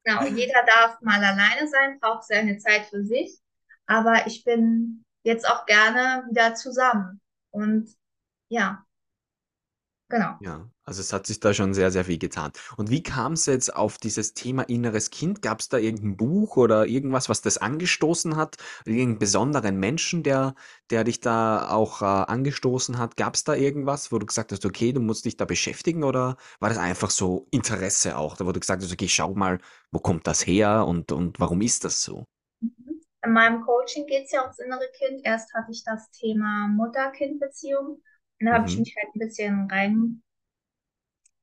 Genau, jeder darf mal alleine sein, braucht seine Zeit für sich. Aber ich bin jetzt auch gerne wieder zusammen. Und ja, genau. Ja, also es hat sich da schon sehr, sehr viel getan. Und wie kam es jetzt auf dieses Thema inneres Kind? Gab es da irgendein Buch oder irgendwas, was das angestoßen hat? Irgendeinen besonderen Menschen, der, der dich da auch äh, angestoßen hat? Gab es da irgendwas, wo du gesagt hast, okay, du musst dich da beschäftigen oder war das einfach so Interesse auch, da wo du gesagt hast, okay, schau mal, wo kommt das her und, und warum ist das so? In meinem Coaching geht es ja ums innere Kind. Erst hatte ich das Thema Mutter-Kind-Beziehung. Und da habe ich Mhm. mich halt ein bisschen rein,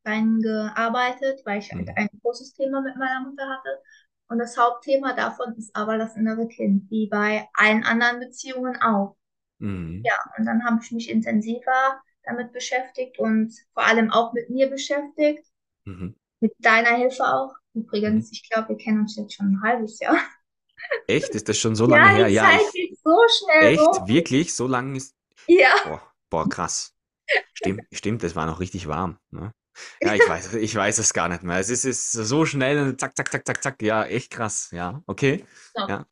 reingearbeitet, weil ich halt Mhm. ein großes Thema mit meiner Mutter hatte. Und das Hauptthema davon ist aber das innere Kind, wie bei allen anderen Beziehungen auch. Mhm. Ja, und dann habe ich mich intensiver damit beschäftigt und vor allem auch mit mir beschäftigt, Mhm. mit deiner Hilfe auch. Mhm. Übrigens, ich glaube, wir kennen uns jetzt schon ein halbes Jahr. Echt? Ist das schon so lange Ja, her? die Ja, Zeit ich, geht so schnell echt? rum. Wirklich? So lange ist, Ja, boah, boah, krass. Stimmt, stimmt, das war noch richtig warm, ne? Ja, ich weiß, ich weiß es gar nicht mehr. Es ist, ist so schnell, und zack, zack, zack, zack, zack. Ja, echt krass. Ja, okay. genau. Ja.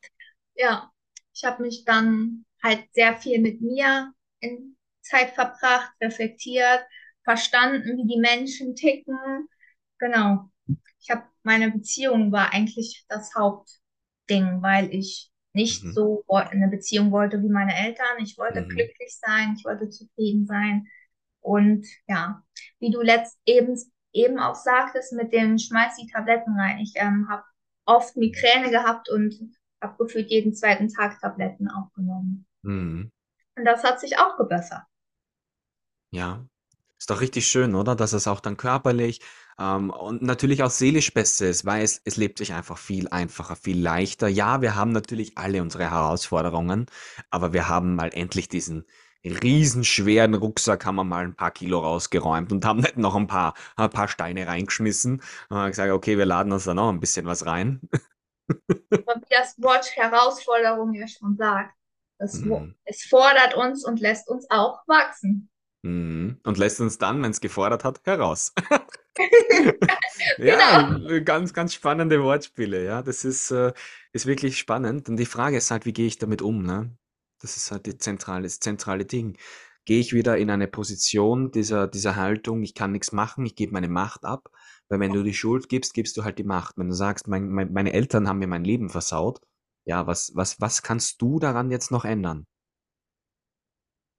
Ja, ich habe mich dann halt sehr viel mit mir in Zeit verbracht, reflektiert, verstanden, wie die Menschen ticken. Genau. Ich habe meine Beziehung war eigentlich das Hauptding, weil ich nicht Mhm. so eine Beziehung wollte wie meine Eltern. Ich wollte Mhm. glücklich sein, ich wollte zufrieden sein Und ja, wie du letzt eben, eben auch sagtest, mit dem Schmeiß die Tabletten rein. Ich ähm, habe oft Migräne gehabt und habe gefühlt jeden zweiten Tag Tabletten aufgenommen. Mhm. Und das hat sich auch gebessert. Ja, ist doch richtig schön, oder? Dass es auch dann körperlich ähm, und natürlich auch seelisch besser ist, weil es, es lebt sich einfach viel einfacher, viel leichter. Ja, wir haben natürlich alle unsere Herausforderungen, aber wir haben mal endlich diesen riesenschweren Rucksack, haben wir mal ein paar Kilo rausgeräumt und haben nicht noch ein paar, ein paar Steine reingeschmissen. Und haben gesagt, okay, wir laden uns da noch ein bisschen was rein. Und wie das Wort Herausforderung ja schon sagt, es, Mhm. es fordert uns und lässt uns auch wachsen. Mhm. Und lässt uns dann, wenn es gefordert hat, heraus. Ja, Genau. ganz, ganz spannende Wortspiele, ja. Das ist, äh, ist wirklich spannend. Und die Frage ist halt, wie gehe ich damit um, ne? Das ist halt die zentrale, das zentrale Ding. Gehe ich wieder in eine Position dieser, dieser Haltung, ich kann nichts machen, ich gebe meine Macht ab? Weil wenn du die Schuld gibst, gibst du halt die Macht. Wenn du sagst, mein, mein, meine Eltern haben mir mein Leben versaut, ja, was, was, was kannst du daran jetzt noch ändern?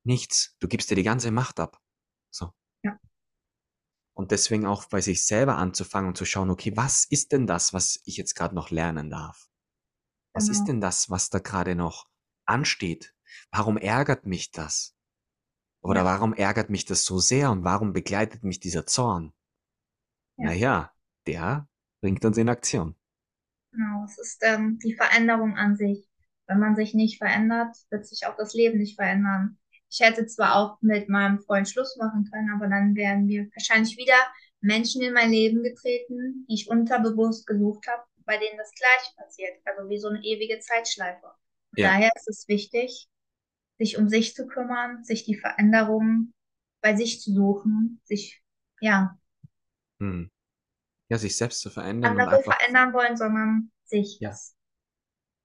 Nichts. Du gibst dir die ganze Macht ab. So. Ja, Und deswegen auch bei sich selber anzufangen und zu schauen, okay, was ist denn das, was ich jetzt gerade noch lernen darf? Was ist genau. denn das, was da gerade noch ansteht? Warum ärgert mich das? Oder Ja, warum ärgert mich das so sehr und warum begleitet mich dieser Zorn? ja, Naja, der bringt uns in Aktion. genau. Es ist ähm, die Veränderung an sich. Wenn man sich nicht verändert, wird sich auch das Leben nicht verändern. Ich hätte zwar auch mit meinem Freund Schluss machen können, aber dann wären mir wahrscheinlich wieder Menschen in mein Leben getreten, die ich unterbewusst gesucht habe, bei denen das Gleiche passiert. Also wie so eine ewige Zeitschleife. Ja, daher ist es wichtig, sich um sich zu kümmern, sich die Veränderungen bei sich zu suchen, sich, ja, hm. Ja, sich selbst zu verändern andere einfach, verändern wollen, sondern sich. ja,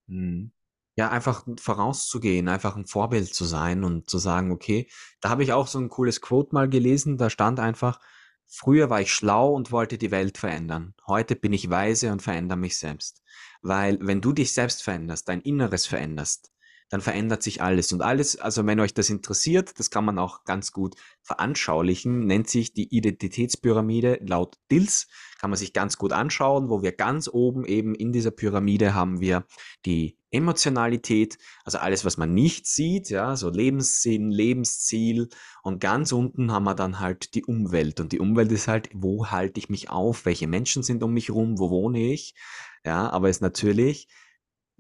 Mhm. Ja, einfach vorauszugehen, einfach ein Vorbild zu sein und zu sagen, okay, da habe ich auch so ein cooles Quote mal gelesen, da stand einfach, früher war ich schlau und wollte die Welt verändern. Heute bin ich weise und verändere mich selbst. Weil wenn du dich selbst veränderst, dein Inneres veränderst, dann verändert sich alles. Und alles, also wenn euch das interessiert, das kann man auch ganz gut veranschaulichen, nennt sich die Identitätspyramide laut Dills, kann man sich ganz gut anschauen, wo wir ganz oben eben in dieser Pyramide haben wir die Emotionalität, also alles, was man nicht sieht, ja, so Lebenssinn, Lebensziel. Und ganz unten haben wir dann halt die Umwelt. Und die Umwelt ist halt, wo halte ich mich auf? Welche Menschen sind um mich rum? Wo wohne ich? Ja, aber ist natürlich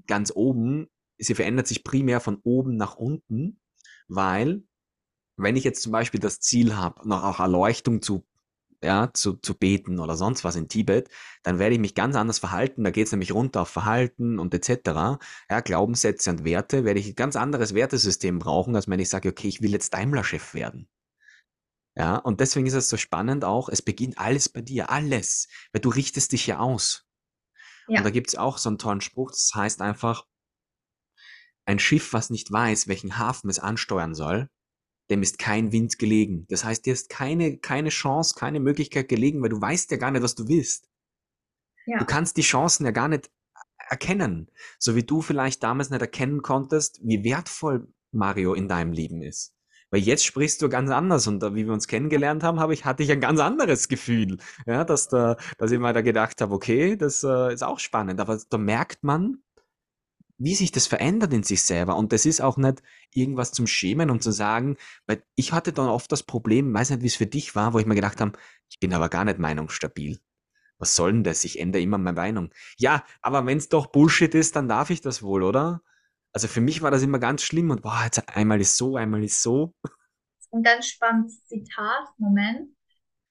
ganz oben, sie verändert sich primär von oben nach unten, weil wenn ich jetzt zum Beispiel das Ziel habe, nach auch Erleuchtung zu ja, zu, zu beten oder sonst was in Tibet, dann werde ich mich ganz anders verhalten. Da geht es nämlich runter auf Verhalten und etc. Ja, Glaubenssätze und Werte werde ich ein ganz anderes Wertesystem brauchen, als wenn ich sage, okay, ich will jetzt Daimler-Chef werden. Ja, und deswegen ist es so spannend auch, es beginnt alles bei dir, alles, weil du richtest dich ja aus. Und da ja, gibt es auch so einen tollen Spruch, das heißt einfach, ein Schiff, was nicht weiß, welchen Hafen es ansteuern soll, dem ist kein Wind gelegen. Das heißt, dir ist keine, keine Chance, keine Möglichkeit gelegen, weil du weißt ja gar nicht, was du willst. Du ja, kannst die Chancen ja gar nicht erkennen. So wie du vielleicht damals nicht erkennen konntest, wie wertvoll Mario in deinem Leben ist. Weil jetzt sprichst du ganz anders und da, wie wir uns kennengelernt haben, habe ich, hatte ich ein ganz anderes Gefühl. Ja, dass da, dass ich mal da gedacht habe, okay, das äh, ist auch spannend. Aber da merkt man, wie sich das verändert in sich selber. Und das ist auch nicht irgendwas zum Schämen und zu sagen, weil ich hatte dann oft das Problem, weiß nicht, wie es für dich war, wo ich mir gedacht habe, ich bin aber gar nicht meinungsstabil. Was soll denn das? Ich ändere immer meine Meinung. Ja, aber wenn es doch Bullshit ist, dann darf ich das wohl, oder? Also für mich war das immer ganz schlimm und boah, jetzt einmal ist so, einmal ist so. ein ganz spannendes Zitat, Moment.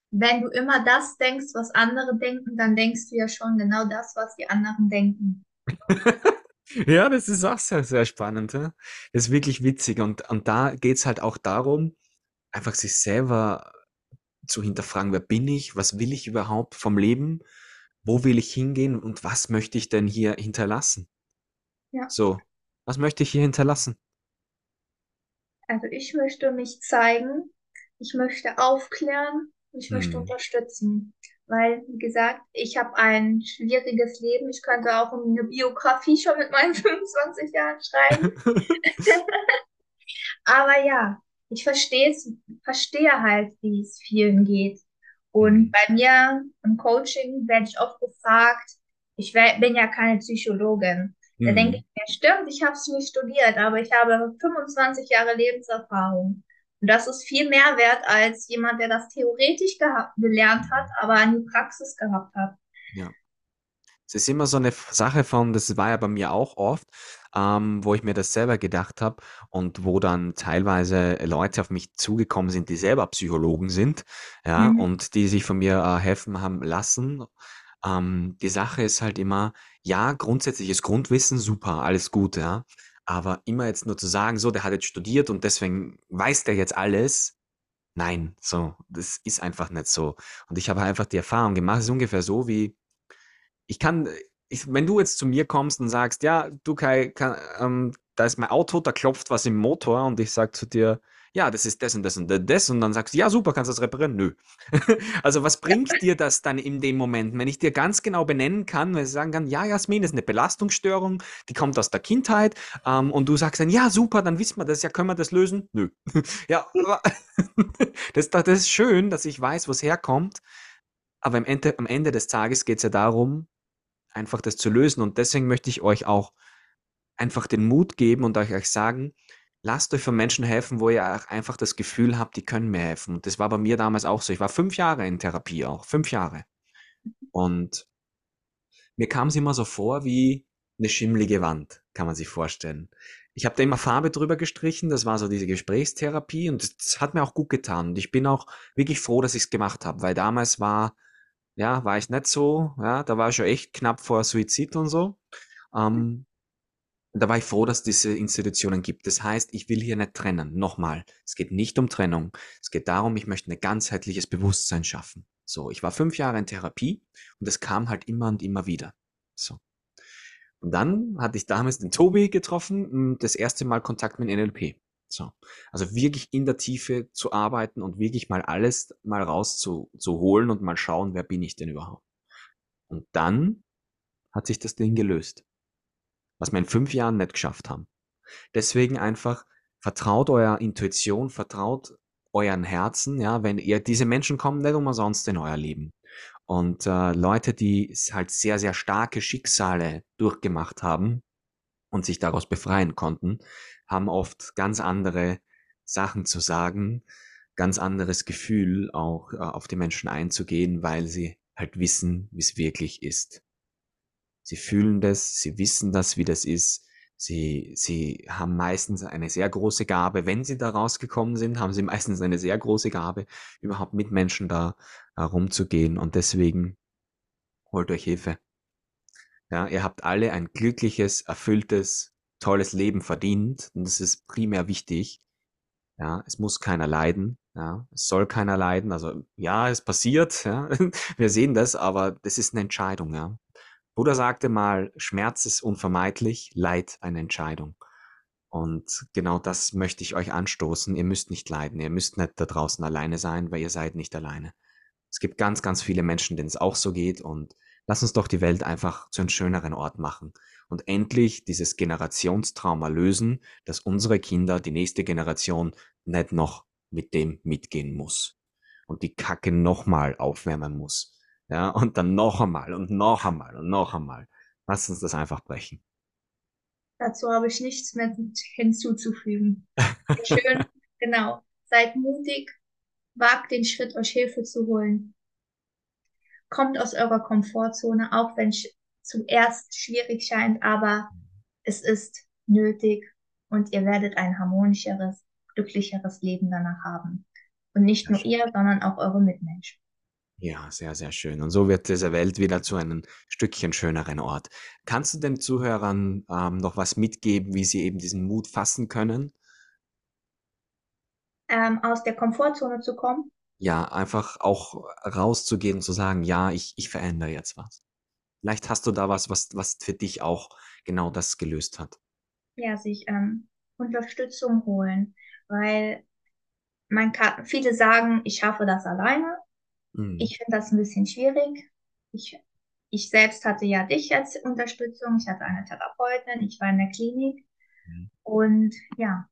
Wenn du immer das denkst, was andere denken, dann denkst du ja schon genau das, was die anderen denken. Ja, das ist auch sehr, sehr spannend. Ja? Das ist wirklich witzig. Und, und da geht's halt auch darum, einfach sich selber zu hinterfragen, wer bin ich, was will ich überhaupt vom Leben, wo will ich hingehen und was möchte ich denn hier hinterlassen? Ja, So, was möchte ich hier hinterlassen? also ich möchte mich zeigen, ich möchte aufklären, ich möchte Hm. unterstützen. Weil, wie gesagt, ich habe ein schwieriges Leben. Ich könnte auch eine Biografie schon mit meinen 25 Jahren schreiben. Aber ja. ich verstehe es, verstehe halt, wie es vielen geht. Und Mhm. bei mir im Coaching werde ich oft gefragt, ich wer- bin ja keine Psychologin. Da denke ich Mhm. mir, stimmt, ich habe es nicht studiert, aber ich habe 25 Jahre Lebenserfahrung. Und das ist viel mehr wert als jemand, der das theoretisch gelernt hat, aber nie Praxis gehabt hat. Ja. Es ist immer so eine Sache von das war ja bei mir auch oft, ähm, wo ich mir das selber gedacht habe und wo dann teilweise Leute auf mich zugekommen sind, die selber Psychologen sind, ja, Mhm. und die sich von mir, äh, helfen haben lassen. Ähm, die Sache ist halt immer, ja, grundsätzliches Grundwissen, super, alles gut, ja. Aber immer jetzt nur zu sagen: „So, der hat jetzt studiert und deswegen weiß der jetzt alles.“ Nein, so, das ist einfach nicht so. Und ich habe einfach die Erfahrung gemacht, es ist ungefähr so wie ich kann, ich, wenn du jetzt zu mir kommst und sagst, ja, du Kai, kann, ähm, da ist mein Auto, da klopft was im Motor und ich sag zu dir, ja, das ist das und das und das und dann sagst du, ja, super, kannst du das reparieren? Nö. also was bringt dir das dann in dem Moment, wenn ich dir ganz genau benennen kann, wenn ich sagen kann, ja, Jasmin, das ist eine Belastungsstörung, die kommt aus der Kindheit ähm, und du sagst dann, ja, super, dann wissen wir das, ja, können wir das lösen? Nö. ja, aber das, das ist schön, dass ich weiß, wo es herkommt, aber am Ende, am Ende des Tages geht es ja darum, einfach das zu lösen. Und deswegen möchte ich euch auch einfach den Mut geben und euch, euch sagen, lasst euch von Menschen helfen, wo ihr auch einfach das Gefühl habt, die können mir helfen. Und das war bei mir damals auch so. Ich war fünf Jahre in Therapie auch, fünf Jahre. Und mir kam es immer so vor wie eine schimmlige Wand, kann man sich vorstellen. Ich habe da immer Farbe drüber gestrichen, das war so diese Gesprächstherapie und das, hat mir auch gut getan. Und ich bin auch wirklich froh, dass ich es gemacht habe, weil damals war, ja, war ich nicht so, ja, da war ich schon echt knapp vor Suizid und so. Ähm, da war ich froh, dass es diese Institutionen gibt. Das heißt, ich will hier nicht trennen. Nochmal, es geht nicht um Trennung. Es geht darum, ich möchte ein ganzheitliches Bewusstsein schaffen. So, ich war fünf Jahre in Therapie und es kam halt immer und immer wieder. So. Und dann hatte ich damals den Tobi getroffen das erste Mal Kontakt mit NLP. So. Also wirklich in der Tiefe zu arbeiten und wirklich mal alles mal raus zu, zu holen und mal schauen, wer bin ich denn überhaupt. Und dann hat sich das Ding gelöst was wir in fünf Jahren nicht geschafft haben. Deswegen einfach vertraut eurer Intuition, vertraut euren Herzen, ja, wenn ihr diese Menschen kommen nicht umsonst in euer Leben. Und äh, Leute, die halt sehr, sehr starke Schicksale durchgemacht haben und sich daraus befreien konnten, haben oft ganz andere Sachen zu sagen, ganz anderes Gefühl auch äh, auf die Menschen einzugehen, weil sie halt wissen, wie es wirklich ist. Sie fühlen das, sie wissen das, wie das ist. Sie, sie haben meistens eine sehr große Gabe. Wenn sie da rausgekommen sind, haben sie meistens eine sehr große Gabe, überhaupt mit Menschen da herumzugehen. Und deswegen holt euch Hilfe. Ja, ihr habt alle ein glückliches, erfülltes, tolles Leben verdient. Und das ist primär wichtig. Ja, es muss keiner leiden. Ja, es soll keiner leiden. Also, ja, es passiert. Ja, wir sehen das, aber das ist eine Entscheidung. Ja, Buddha sagte mal, Schmerz ist unvermeidlich, Leid eine Entscheidung. Und genau das möchte ich euch anstoßen. Ihr müsst nicht leiden. Ihr müsst nicht da draußen alleine sein, weil ihr seid nicht alleine. Es gibt ganz, ganz viele Menschen, denen es auch so geht. Und lass uns doch die Welt einfach zu einem schöneren Ort machen. Und endlich dieses Generationstrauma lösen, dass unsere Kinder, die nächste Generation, nicht noch mit dem mitgehen muss. Und die Kacke nochmal aufwärmen muss. Ja, und dann noch einmal und noch einmal und noch einmal. Lass uns das einfach brechen. Dazu habe ich nichts mehr hinzuzufügen. Schön, genau. Seid mutig, wagt den Schritt, euch Hilfe zu holen. Kommt aus eurer Komfortzone, auch wenn es zuerst schwierig scheint, aber es ist nötig und ihr werdet ein harmonischeres, glücklicheres Leben danach haben. Und nicht nur ihr, sondern auch eure Mitmenschen. Ja, sehr, sehr schön. Und so wird diese Welt wieder zu einem Stückchen schöneren Ort. Kannst du den Zuhörern ähm, noch was mitgeben, wie sie eben diesen Mut fassen können? Ähm, aus der Komfortzone zu kommen, Ja, einfach auch rauszugehen und zu sagen, ja, ich, ich verändere jetzt was. Vielleicht hast du da was, was, was für dich auch genau das gelöst hat. ja, sich ähm, Unterstützung holen, weil man kann, viele sagen, ich schaffe das alleine. Mhm. Ich finde das ein bisschen schwierig. Ich, ich selbst hatte ja dich als Unterstützung. Ich hatte eine Therapeutin. Ich war in der Klinik. Mhm. Und ja,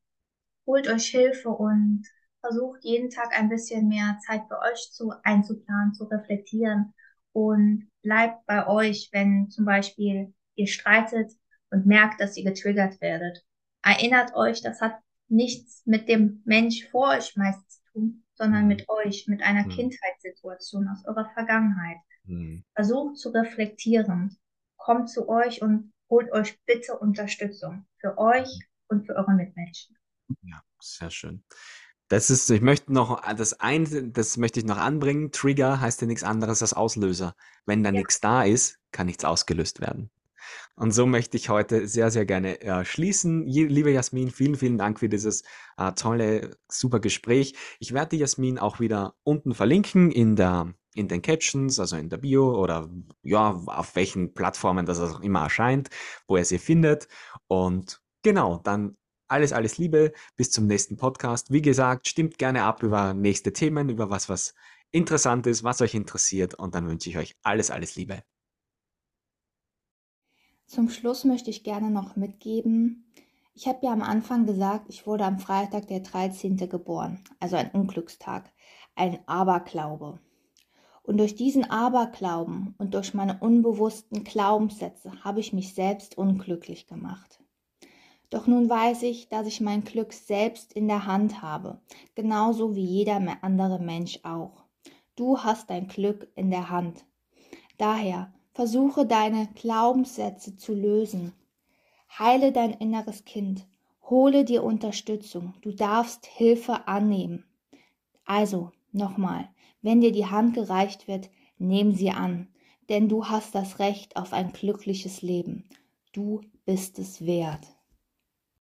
holt euch Hilfe und versucht jeden Tag ein bisschen mehr Zeit für euch zu einzuplanen, zu reflektieren und bleibt bei euch, wenn zum Beispiel ihr streitet und merkt, dass ihr getriggert werdet. Erinnert euch, das hat nichts mit dem Mensch vor euch meist zu tun, sondern mit euch, mit einer mhm. Kindheitssituation aus eurer Vergangenheit. Mhm. Versucht zu reflektieren, kommt zu euch und holt euch bitte Unterstützung für euch und für eure Mitmenschen. Ja, sehr schön. Das ist, ich möchte noch, das ein, das möchte ich noch anbringen. Trigger heißt ja nichts anderes als Auslöser. Wenn da ja. nichts da ist, kann nichts ausgelöst werden. Und so möchte ich heute sehr, sehr gerne äh, schließen. Liebe Jasmin, vielen, vielen Dank für dieses äh, tolle, super Gespräch. Ich werde Jasmin auch wieder unten verlinken in der in den Captions, also in der Bio oder ja, auf welchen Plattformen das auch immer erscheint, wo ihr sie findet. Und genau, dann alles, alles Liebe, bis zum nächsten Podcast. Wie gesagt, stimmt gerne ab über nächste Themen, über was, was interessant ist, was euch interessiert. Und dann wünsche ich euch alles, alles Liebe. Zum Schluss möchte ich gerne noch mitgeben, ich habe ja am Anfang gesagt, ich wurde am Freitag der 13. geboren, also ein Unglückstag, ein Aberglaube. Und durch diesen Aberglauben und durch meine unbewussten Glaubenssätze habe ich mich selbst unglücklich gemacht. Doch nun weiß ich, dass ich mein Glück selbst in der Hand habe, genauso wie jeder andere Mensch auch. Du hast dein Glück in der Hand. Daher Versuche deine Glaubenssätze zu lösen. Heile dein inneres Kind. Hole dir Unterstützung. Du darfst Hilfe annehmen. Also, nochmal, wenn dir die Hand gereicht wird, nimm sie an, denn du hast das Recht auf ein glückliches Leben. Du bist es wert.